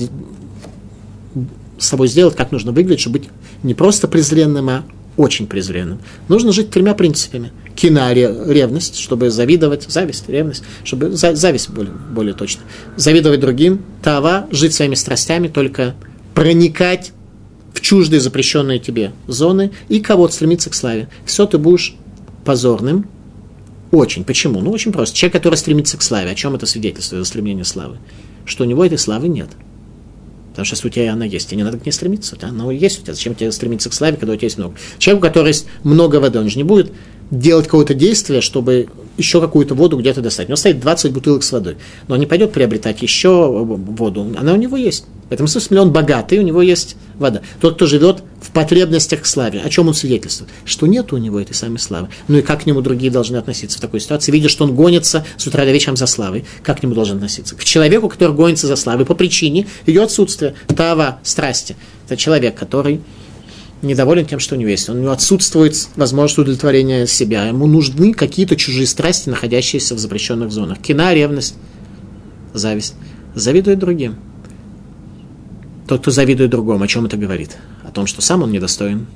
с собой сделать, как нужно выглядеть, чтобы быть не просто презренным, а очень презренным. Нужно жить тремя принципами. Кина – ревность, чтобы завидовать, зависть, ревность, чтобы зависть более, более точно. Завидовать другим. Тава – жить своими страстями, только проникать в чуждые запрещенные тебе зоны и кого-то стремиться к славе. Все ты будешь позорным. Очень. Почему? Ну, очень просто. Человек, который стремится к славе, о чем это свидетельствует за стремление славы? Что у него этой славы нет – Потому что если у тебя она есть, тебе не надо к ней стремиться. Она есть у тебя. Зачем тебе стремиться к славе, когда у тебя есть много? Человек, у которого есть много воды, он же не будет делать какое-то действие, чтобы еще какую-то воду где-то достать. У него стоит 20 бутылок с водой. Но он не пойдет приобретать еще воду. Она у него есть. В этом смысле он богатый, у него есть вода. Тот, кто живет в потребностях к славе, о чем он свидетельствует? Что нет у него этой самой славы. Ну и как к нему другие должны относиться в такой ситуации? Видя, что он гонится с утра до вечера за славой, как к нему должен относиться? К человеку, который гонится за славой по причине ее отсутствия, тава, страсти. Это человек, который недоволен тем, что у него есть. У него отсутствует возможность удовлетворения себя. Ему нужны какие-то чужие страсти, находящиеся в запрещенных зонах. Кина, ревность, зависть. Завидует другим. Тот, кто завидует другому, о чем это говорит? О том, что сам он недостоин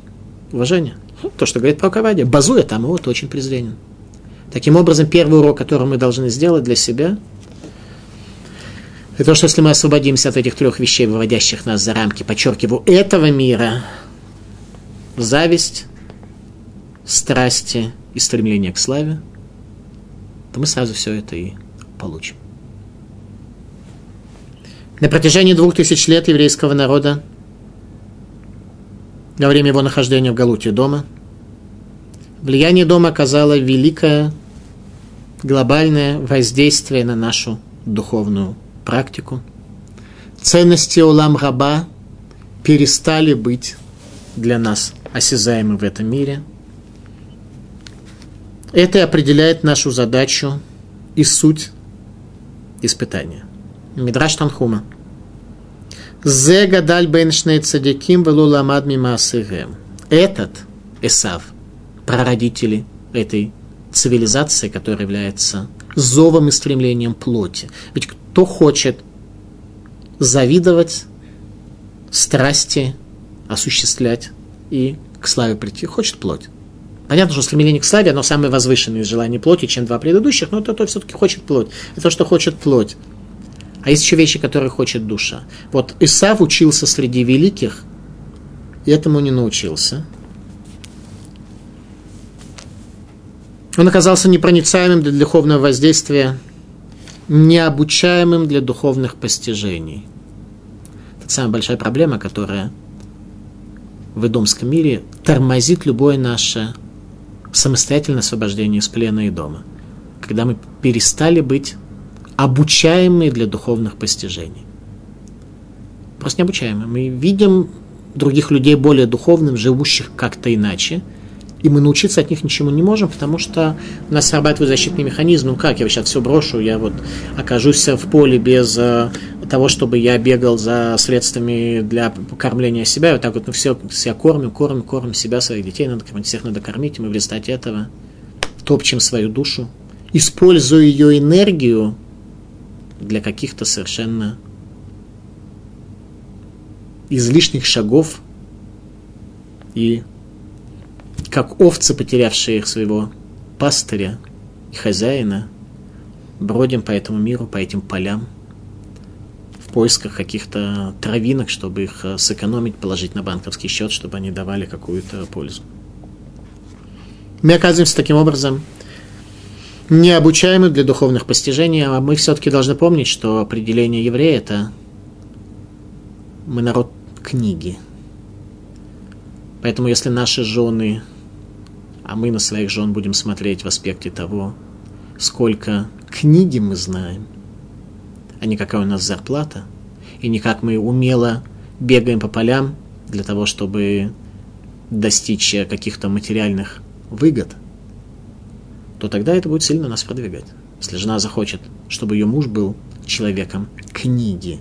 уважения. То, что говорит про Кавади. Базуя там то очень презренен. Таким образом, первый урок, который мы должны сделать для себя, это то, что если мы освободимся от этих трех вещей, выводящих нас за рамки, подчеркиваю, этого мира, зависть, страсти и стремление к славе, то мы сразу все это и получим. На протяжении двух тысяч лет еврейского народа, во время его нахождения в Галуте дома, влияние дома оказало великое глобальное воздействие на нашу духовную практику. Ценности Улам Раба перестали быть для нас осязаемы в этом мире. Это определяет нашу задачу и суть испытания. Мидраш Танхума. Зе гадаль беншней цадиким велуламад мимасыгэм. Этот Эсав, прародители этой цивилизации, которая является зовом и стремлением плоти. Ведь кто хочет завидовать, страсти осуществлять и к славе прийти, хочет плоть. Понятно, что стремление к славе, оно самое возвышенное из желаний плоти, чем два предыдущих, но это то все-таки хочет плоть. Это то, что хочет плоть. А есть еще вещи, которые хочет душа. Вот Исав учился среди великих, и этому не научился. Он оказался непроницаемым для духовного воздействия, необучаемым для духовных постижений. Это самая большая проблема, которая в идомском мире тормозит любое наше самостоятельное освобождение из плена и дома. Когда мы перестали быть обучаемые для духовных постижений. Просто необучаемые. Мы видим других людей более духовным, живущих как-то иначе – и мы научиться от них ничему не можем, потому что у нас срабатывает защитный механизм. Ну как, я сейчас все брошу, я вот окажусь в поле без э, того, чтобы я бегал за средствами для кормления себя, и вот так вот мы все себя кормим, кормим, кормим себя, своих детей надо кормить, всех надо кормить, и мы в результате этого топчем свою душу, используя ее энергию для каких-то совершенно излишних шагов и как овцы, потерявшие их своего пастыря и хозяина, бродим по этому миру, по этим полям, в поисках каких-то травинок, чтобы их э, сэкономить, положить на банковский счет, чтобы они давали какую-то пользу. Мы оказываемся таким образом необучаемы для духовных постижений, а мы все-таки должны помнить, что определение еврея – это мы народ книги. Поэтому если наши жены а мы на своих жен будем смотреть в аспекте того, сколько книги мы знаем, а не какая у нас зарплата, и не как мы умело бегаем по полям для того, чтобы достичь каких-то материальных выгод, то тогда это будет сильно нас продвигать. Если жена захочет, чтобы ее муж был человеком книги,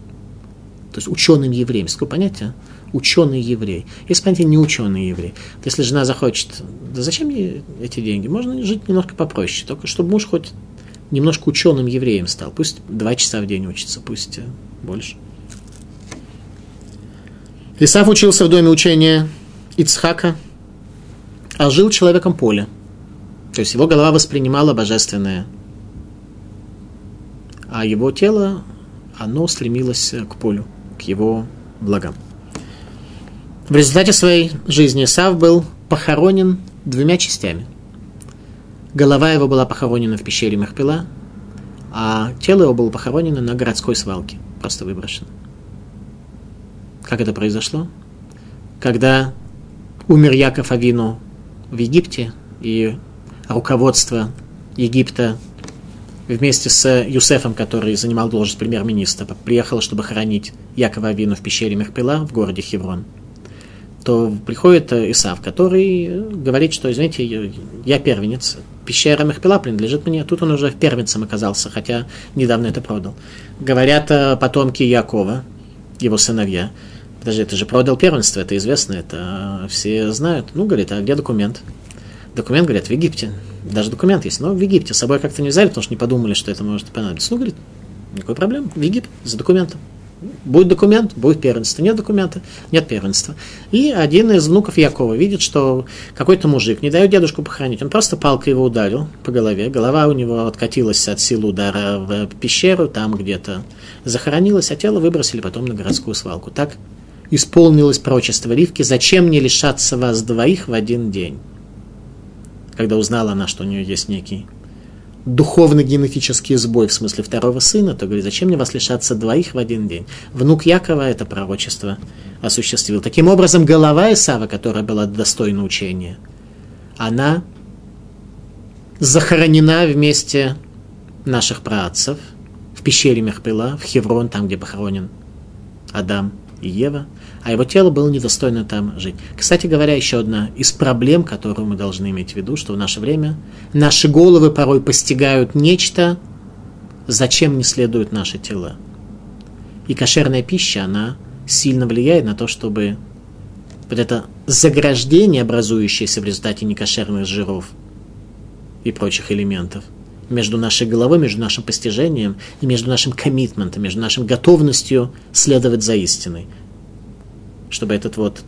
то есть ученым евреем, такое понятие, ученый еврей. Есть понятие не ученый еврей. То если жена захочет, да зачем ей эти деньги? Можно жить немножко попроще, только чтобы муж хоть немножко ученым евреем стал. Пусть два часа в день учится, пусть э, больше. Исаф учился в доме учения Ицхака, а жил человеком поля. То есть его голова воспринимала божественное, а его тело, оно стремилось к полю, к его благам. В результате своей жизни Сав был похоронен двумя частями. Голова его была похоронена в пещере Махпила, а тело его было похоронено на городской свалке, просто выброшено. Как это произошло? Когда умер Яков Авину в Египте, и руководство Египта вместе с Юсефом, который занимал должность премьер-министра, приехало, чтобы хоронить Якова Авину в пещере Мехпила в городе Хеврон – то приходит Исав, который говорит, что, извините, я первенец, пещера Мехпила принадлежит мне, тут он уже первенцем оказался, хотя недавно это продал. Говорят э, потомки Якова, его сыновья, Подожди, ты же продал первенство, это известно, это все знают. Ну, говорит, а где документ? Документ, говорят, в Египте. Даже документ есть, но в Египте. С собой как-то не взяли, потому что не подумали, что это может понадобиться. Ну, говорит, никакой проблемы. В Египет за документом. Будет документ, будет первенство. Нет документа, нет первенства. И один из внуков Якова видит, что какой-то мужик не дает дедушку похоронить. Он просто палкой его ударил по голове. Голова у него откатилась от силы удара в пещеру, там где-то захоронилась, а тело выбросили потом на городскую свалку. Так исполнилось прочество Ривки. Зачем не лишаться вас двоих в один день? Когда узнала она, что у нее есть некий духовный генетический сбой в смысле второго сына, то говорит, зачем мне вас лишаться двоих в один день? Внук Якова это пророчество осуществил. Таким образом, голова Исава, которая была достойна учения, она захоронена вместе наших праотцев в пещере Мехпила, в Хеврон, там, где похоронен Адам и Ева – а его тело было недостойно там жить. Кстати говоря, еще одна из проблем, которую мы должны иметь в виду, что в наше время наши головы порой постигают нечто, зачем не следуют наши тела. И кошерная пища, она сильно влияет на то, чтобы вот это заграждение, образующееся в результате некошерных жиров и прочих элементов, между нашей головой, между нашим постижением и между нашим коммитментом, между нашей готовностью следовать за истиной чтобы этот вот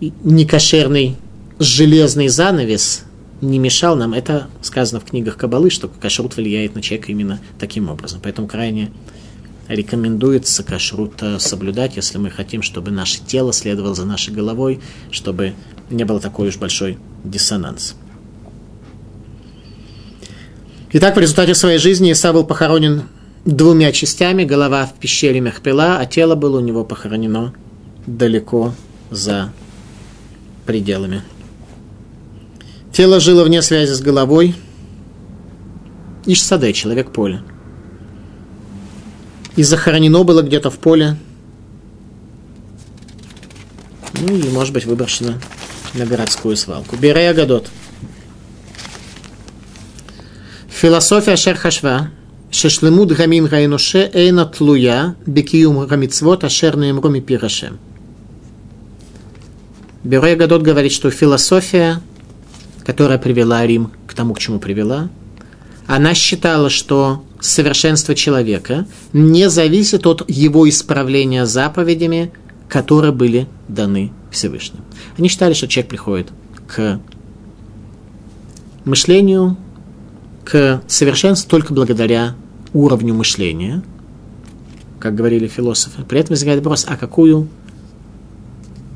некошерный железный занавес не мешал нам. Это сказано в книгах Кабалы, что кашрут влияет на человека именно таким образом. Поэтому крайне рекомендуется кашрут соблюдать, если мы хотим, чтобы наше тело следовало за нашей головой, чтобы не было такой уж большой диссонанс. Итак, в результате своей жизни Иса был похоронен двумя частями, голова в пещере Мехпела, а тело было у него похоронено далеко за пределами. Тело жило вне связи с головой. Ишсаде, человек поля. И захоронено было где-то в поле. Ну и, может быть, выброшено на городскую свалку. Берея Гадот. Философия Шерхашва Шешлемуд гамин гайноше эйна тлуя бекиюм гамицвот ашерны имроми пирашем. Бюре Гадот говорит, что философия, которая привела Рим к тому, к чему привела, она считала, что совершенство человека не зависит от его исправления заповедями, которые были даны Всевышним. Они считали, что человек приходит к мышлению, к совершенству только благодаря уровню мышления, как говорили философы. При этом возникает вопрос, а какую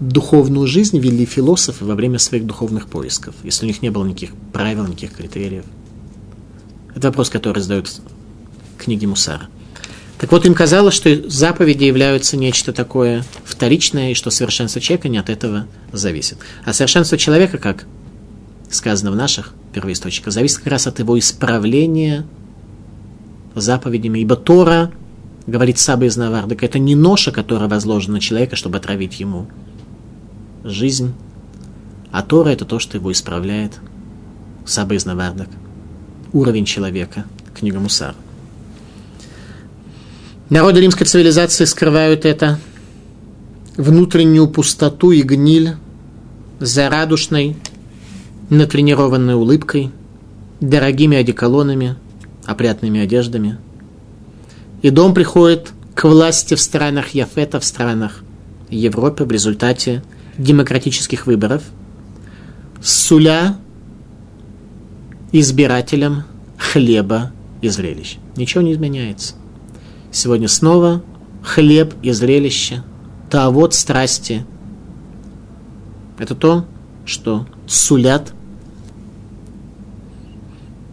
духовную жизнь вели философы во время своих духовных поисков, если у них не было никаких правил, никаких критериев? Это вопрос, который задают книги Мусара. Так вот, им казалось, что заповеди являются нечто такое вторичное, и что совершенство человека не от этого зависит. А совершенство человека, как сказано в наших первоисточниках, зависит как раз от его исправления заповедями, ибо Тора, говорит Саба из Навардак, это не ноша, которая возложена на человека, чтобы отравить ему жизнь, а Тора это то, что его исправляет. Саба из Навардак. Уровень человека. Книга Мусар. Народы римской цивилизации скрывают это внутреннюю пустоту и гниль за радушной, натренированной улыбкой, дорогими одеколонами, опрятными одеждами. И дом приходит к власти в странах Яфета, в странах Европы в результате демократических выборов, суля избирателям хлеба и зрелищ. Ничего не изменяется. Сегодня снова хлеб и зрелище, та вот страсти. Это то, что сулят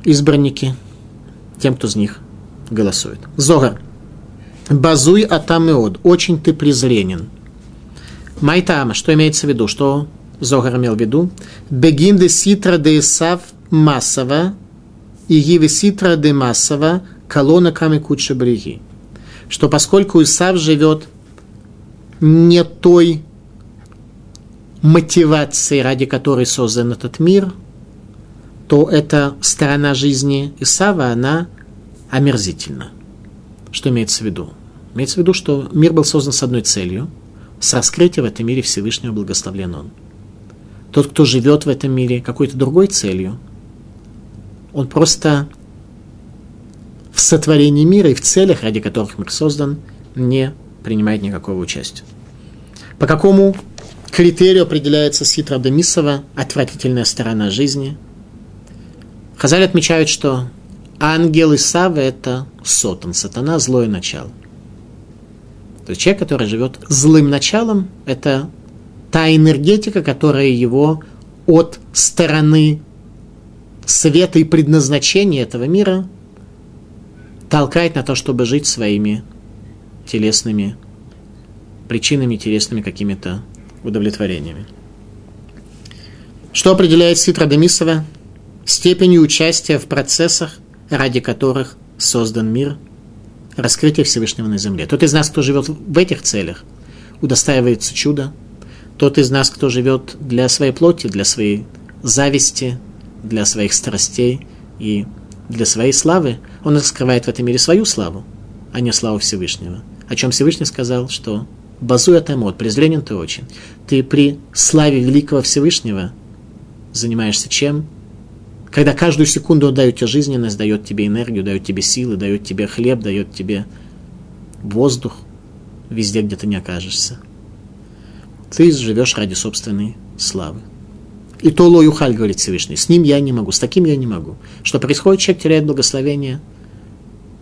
избранники тем, кто из них голосует. Зора. Базуй атамеод. Очень ты презренен. Майтама. Что имеется в виду? Что Зогар имел в виду? Бегин де ситра де Исав массово и гиве ситра де массово колона ками куча бреги. Что поскольку Исав живет не той мотивацией, ради которой создан этот мир, то эта сторона жизни Исава, она омерзительна. Что имеется в виду? Имеется в виду, что мир был создан с одной целью – с раскрытия в этом мире Всевышнего благословлен Он. Тот, кто живет в этом мире какой-то другой целью, он просто в сотворении мира и в целях, ради которых мир создан, не принимает никакого участия. По какому критерию определяется Ситра Демисова отвратительная сторона жизни? Хазаль отмечают, что ангел Исава – это сотан, сатана – злое начало. То есть человек, который живет злым началом, это та энергетика, которая его от стороны света и предназначения этого мира толкает на то, чтобы жить своими телесными причинами, телесными какими-то удовлетворениями. Что определяет Ситра Демисова? Степенью участия в процессах, ради которых создан мир – раскрытие Всевышнего на земле. Тот из нас, кто живет в этих целях, удостаивается чуда. Тот из нас, кто живет для своей плоти, для своей зависти, для своих страстей и для своей славы, он раскрывает в этом мире свою славу, а не славу Всевышнего. О чем Всевышний сказал, что базуя тамот, презренен ты очень. Ты при славе великого Всевышнего занимаешься чем? Когда каждую секунду он тебе жизненность, дает тебе энергию, дает тебе силы, дает тебе хлеб, дает тебе воздух везде, где ты не окажешься. Ты живешь ради собственной славы. И то Лоюхаль, говорит Всевышний, с ним я не могу, с таким я не могу. Что происходит? Человек теряет благословение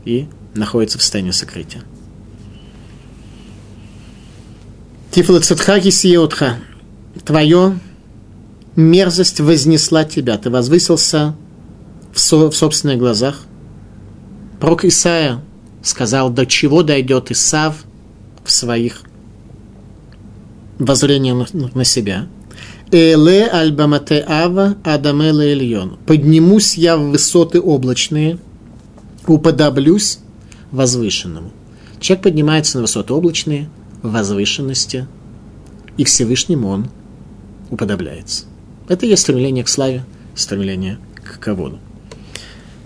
и находится в состоянии сокрытия. Тифла Цитхаки Сиотха. Твое мерзость вознесла тебя, ты возвысился в, со, в собственных глазах. Пророк Исаия сказал, до чего дойдет Исав в своих воззрениях на, себя. Эле альбамате ава адамеле эльон. Поднимусь я в высоты облачные, уподоблюсь возвышенному. Человек поднимается на высоты облачные, возвышенности, и Всевышнему он уподобляется. Это и есть стремление к славе, стремление к ководу.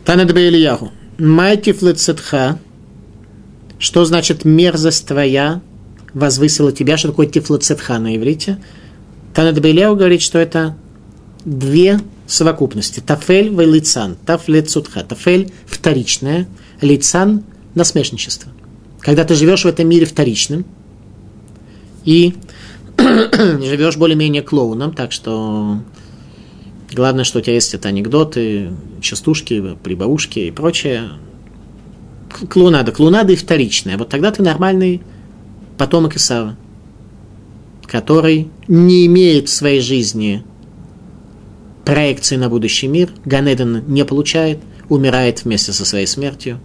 Танадбе Ильяху. Майтиф лецетха. Что значит мерзость твоя возвысила тебя? Что такое тифлоцетха на иврите? Танадбе Ильяху говорит, что это две совокупности. Тафель в лицан. Тафлецутха. Тафель вторичное. Лицан насмешничество. Когда ты живешь в этом мире вторичным, и живешь более-менее клоуном, так что главное, что у тебя есть это анекдоты, частушки, прибаушки и прочее. Клоунада. Клоунада и вторичная. Вот тогда ты нормальный потомок Исава, который не имеет в своей жизни проекции на будущий мир, Ганеден не получает, умирает вместе со своей смертью.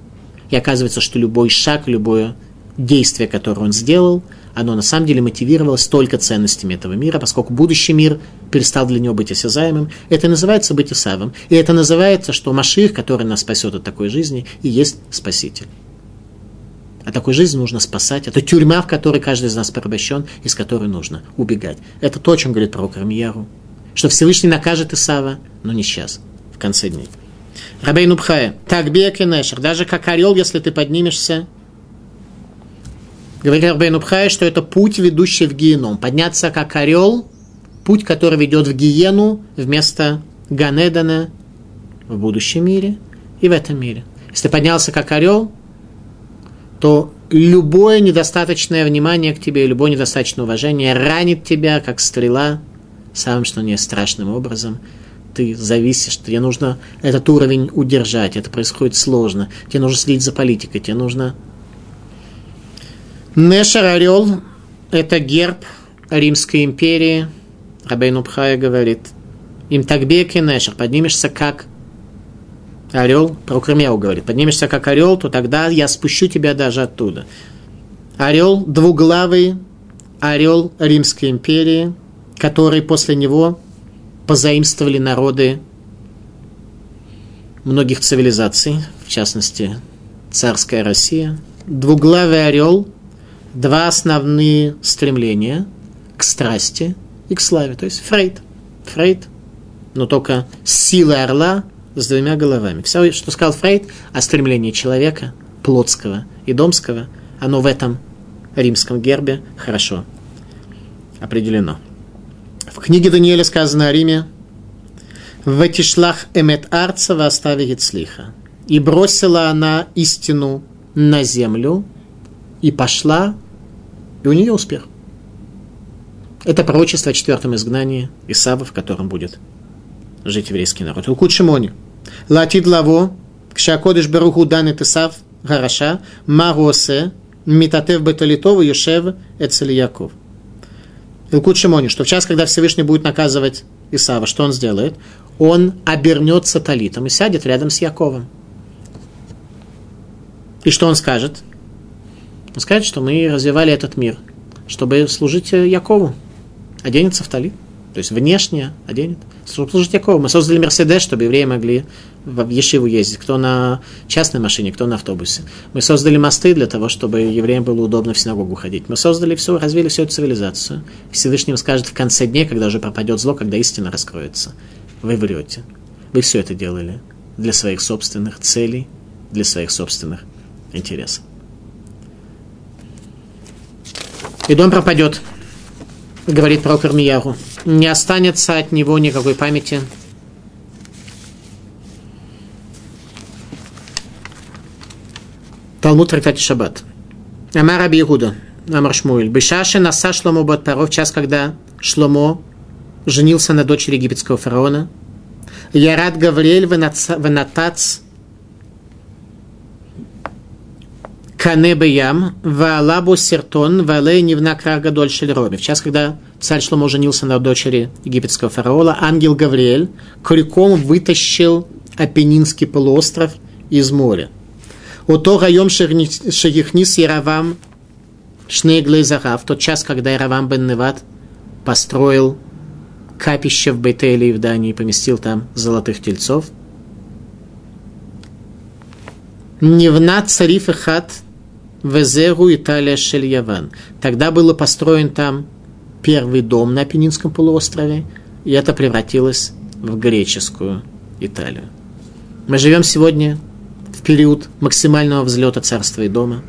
И оказывается, что любой шаг, любое действие, которое он сделал – оно на самом деле мотивировалось только ценностями этого мира, поскольку будущий мир перестал для него быть осязаемым. Это называется быть Исавом. И это называется, что Маших, который нас спасет от такой жизни, и есть Спаситель. А такой жизнь нужно спасать. Это тюрьма, в которой каждый из нас порабощен, из которой нужно убегать. Это то, о чем говорит пророк Рамьяру. Что Всевышний накажет Исава, но не сейчас, в конце дней. Рабей Нубхая, так бег и нешер, даже как орел, если ты поднимешься Говорит Рабейну Пхай, что это путь, ведущий в геном. Подняться как орел, путь, который ведет в гиену вместо Ганедана в будущем мире и в этом мире. Если поднялся как орел, то любое недостаточное внимание к тебе, любое недостаточное уважение ранит тебя, как стрела, самым что не страшным образом. Ты зависишь, тебе нужно этот уровень удержать, это происходит сложно. Тебе нужно следить за политикой, тебе нужно Нешер Орел – это герб Римской империи. Рабейну Пхая говорит, им такбек и Нешер, поднимешься как орел, про Кремяу говорит, поднимешься как орел, то тогда я спущу тебя даже оттуда. Орел двуглавый, орел Римской империи, который после него позаимствовали народы многих цивилизаций, в частности, царская Россия. Двуглавый орел – два основные стремления к страсти и к славе. То есть Фрейд. Фрейд, но только с силой орла с двумя головами. Все, что сказал Фрейд о стремлении человека, плотского и домского, оно в этом римском гербе хорошо определено. В книге Даниэля сказано о Риме «Ватишлах эмет арца в оставе слиха». И бросила она истину на землю, и пошла, и у нее успех. Это пророчество о четвертом изгнании Исава, в котором будет жить еврейский народ. Лукут Шимони. Латид лаво, кшакодыш беруху данет Исав, гараша, маросе, митатев беталитова, юшев, эцель Яков. Илкут Шимони, что в час, когда Всевышний будет наказывать Исава, что он сделает? Он обернется талитом и сядет рядом с Яковом. И что он скажет? Скажет, что мы развивали этот мир, чтобы служить Якову. Оденется в талит. То есть внешне оденет. Чтобы служить Якову. Мы создали Мерседес, чтобы евреи могли в Ешиву ездить. Кто на частной машине, кто на автобусе. Мы создали мосты для того, чтобы евреям было удобно в синагогу ходить. Мы создали все, развили всю эту цивилизацию. Всевышний скажет в конце дней, когда уже пропадет зло, когда истина раскроется. Вы врете. Вы все это делали для своих собственных целей, для своих собственных интересов. И дом пропадет, говорит про Кармияру. Не останется от него никакой памяти. Талмуд трактате Шаббат. Амар Раби Игуда, Амар Шмуэль. Бешаши наса Шломо паро в час, когда Шломо женился на дочери египетского фараона. Ярад Гавриэль венатац Кане Беям, Ваалабу Сертон, Валей Невна Крага Дольшель Роби. В час, когда царь Шломо женился на дочери египетского фараона, ангел Гавриэль крюком вытащил Апеннинский полуостров из моря. Ото район Шагихнис Яравам Шнеглей в тот час, когда Яравам бен Неват построил капище в Бейтеле в Дании и поместил там золотых тельцов. Невнат цариф и хат Везеру Италия Шельяван. Тогда был построен там первый дом на Апеннинском полуострове, и это превратилось в греческую Италию. Мы живем сегодня в период максимального взлета царства и дома,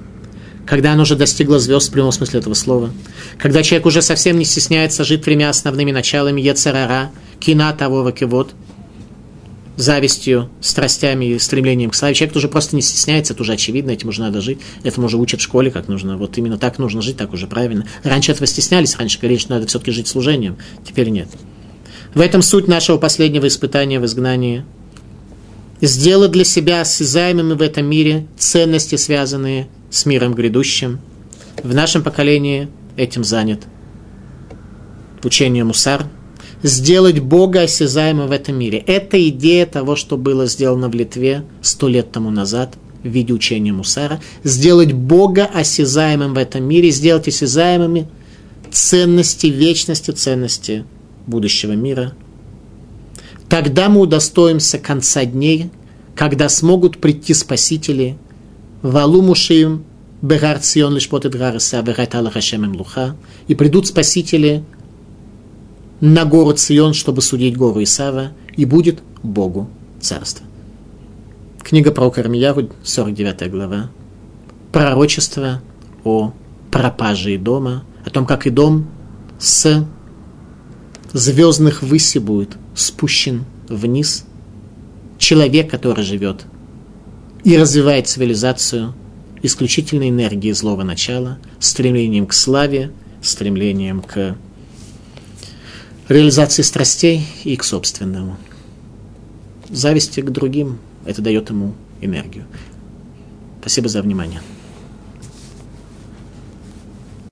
когда оно уже достигло звезд в прямом смысле этого слова, когда человек уже совсем не стесняется жить тремя основными началами Ецарара, Кина, Тавова, Кивот – завистью, страстями и стремлением к славе. Человек уже просто не стесняется, это уже очевидно, этим уже надо жить. Этому уже учат в школе, как нужно. Вот именно так нужно жить, так уже правильно. Раньше этого стеснялись, раньше говорили, что надо все-таки жить служением. Теперь нет. В этом суть нашего последнего испытания в изгнании. Сделать для себя осязаемыми в этом мире ценности, связанные с миром грядущим. В нашем поколении этим занят учение Мусар – сделать Бога осязаемым в этом мире. Это идея того, что было сделано в Литве сто лет тому назад в виде учения Мусара. Сделать Бога осязаемым в этом мире, сделать осязаемыми ценности вечности, ценности будущего мира. Тогда мы удостоимся конца дней, когда смогут прийти спасители, Валумушим, Бегар Цион Бегайтала Хашем Луха, и придут спасители на город Сион, чтобы судить гору Исава, и будет Богу царство. Книга про Кармияру, 49 глава. Пророчество о пропаже дома, о том, как и дом с звездных выси будет спущен вниз. Человек, который живет и развивает цивилизацию исключительной энергией злого начала, стремлением к славе, стремлением к реализации страстей и к собственному. Зависти к другим – это дает ему энергию. Спасибо за внимание.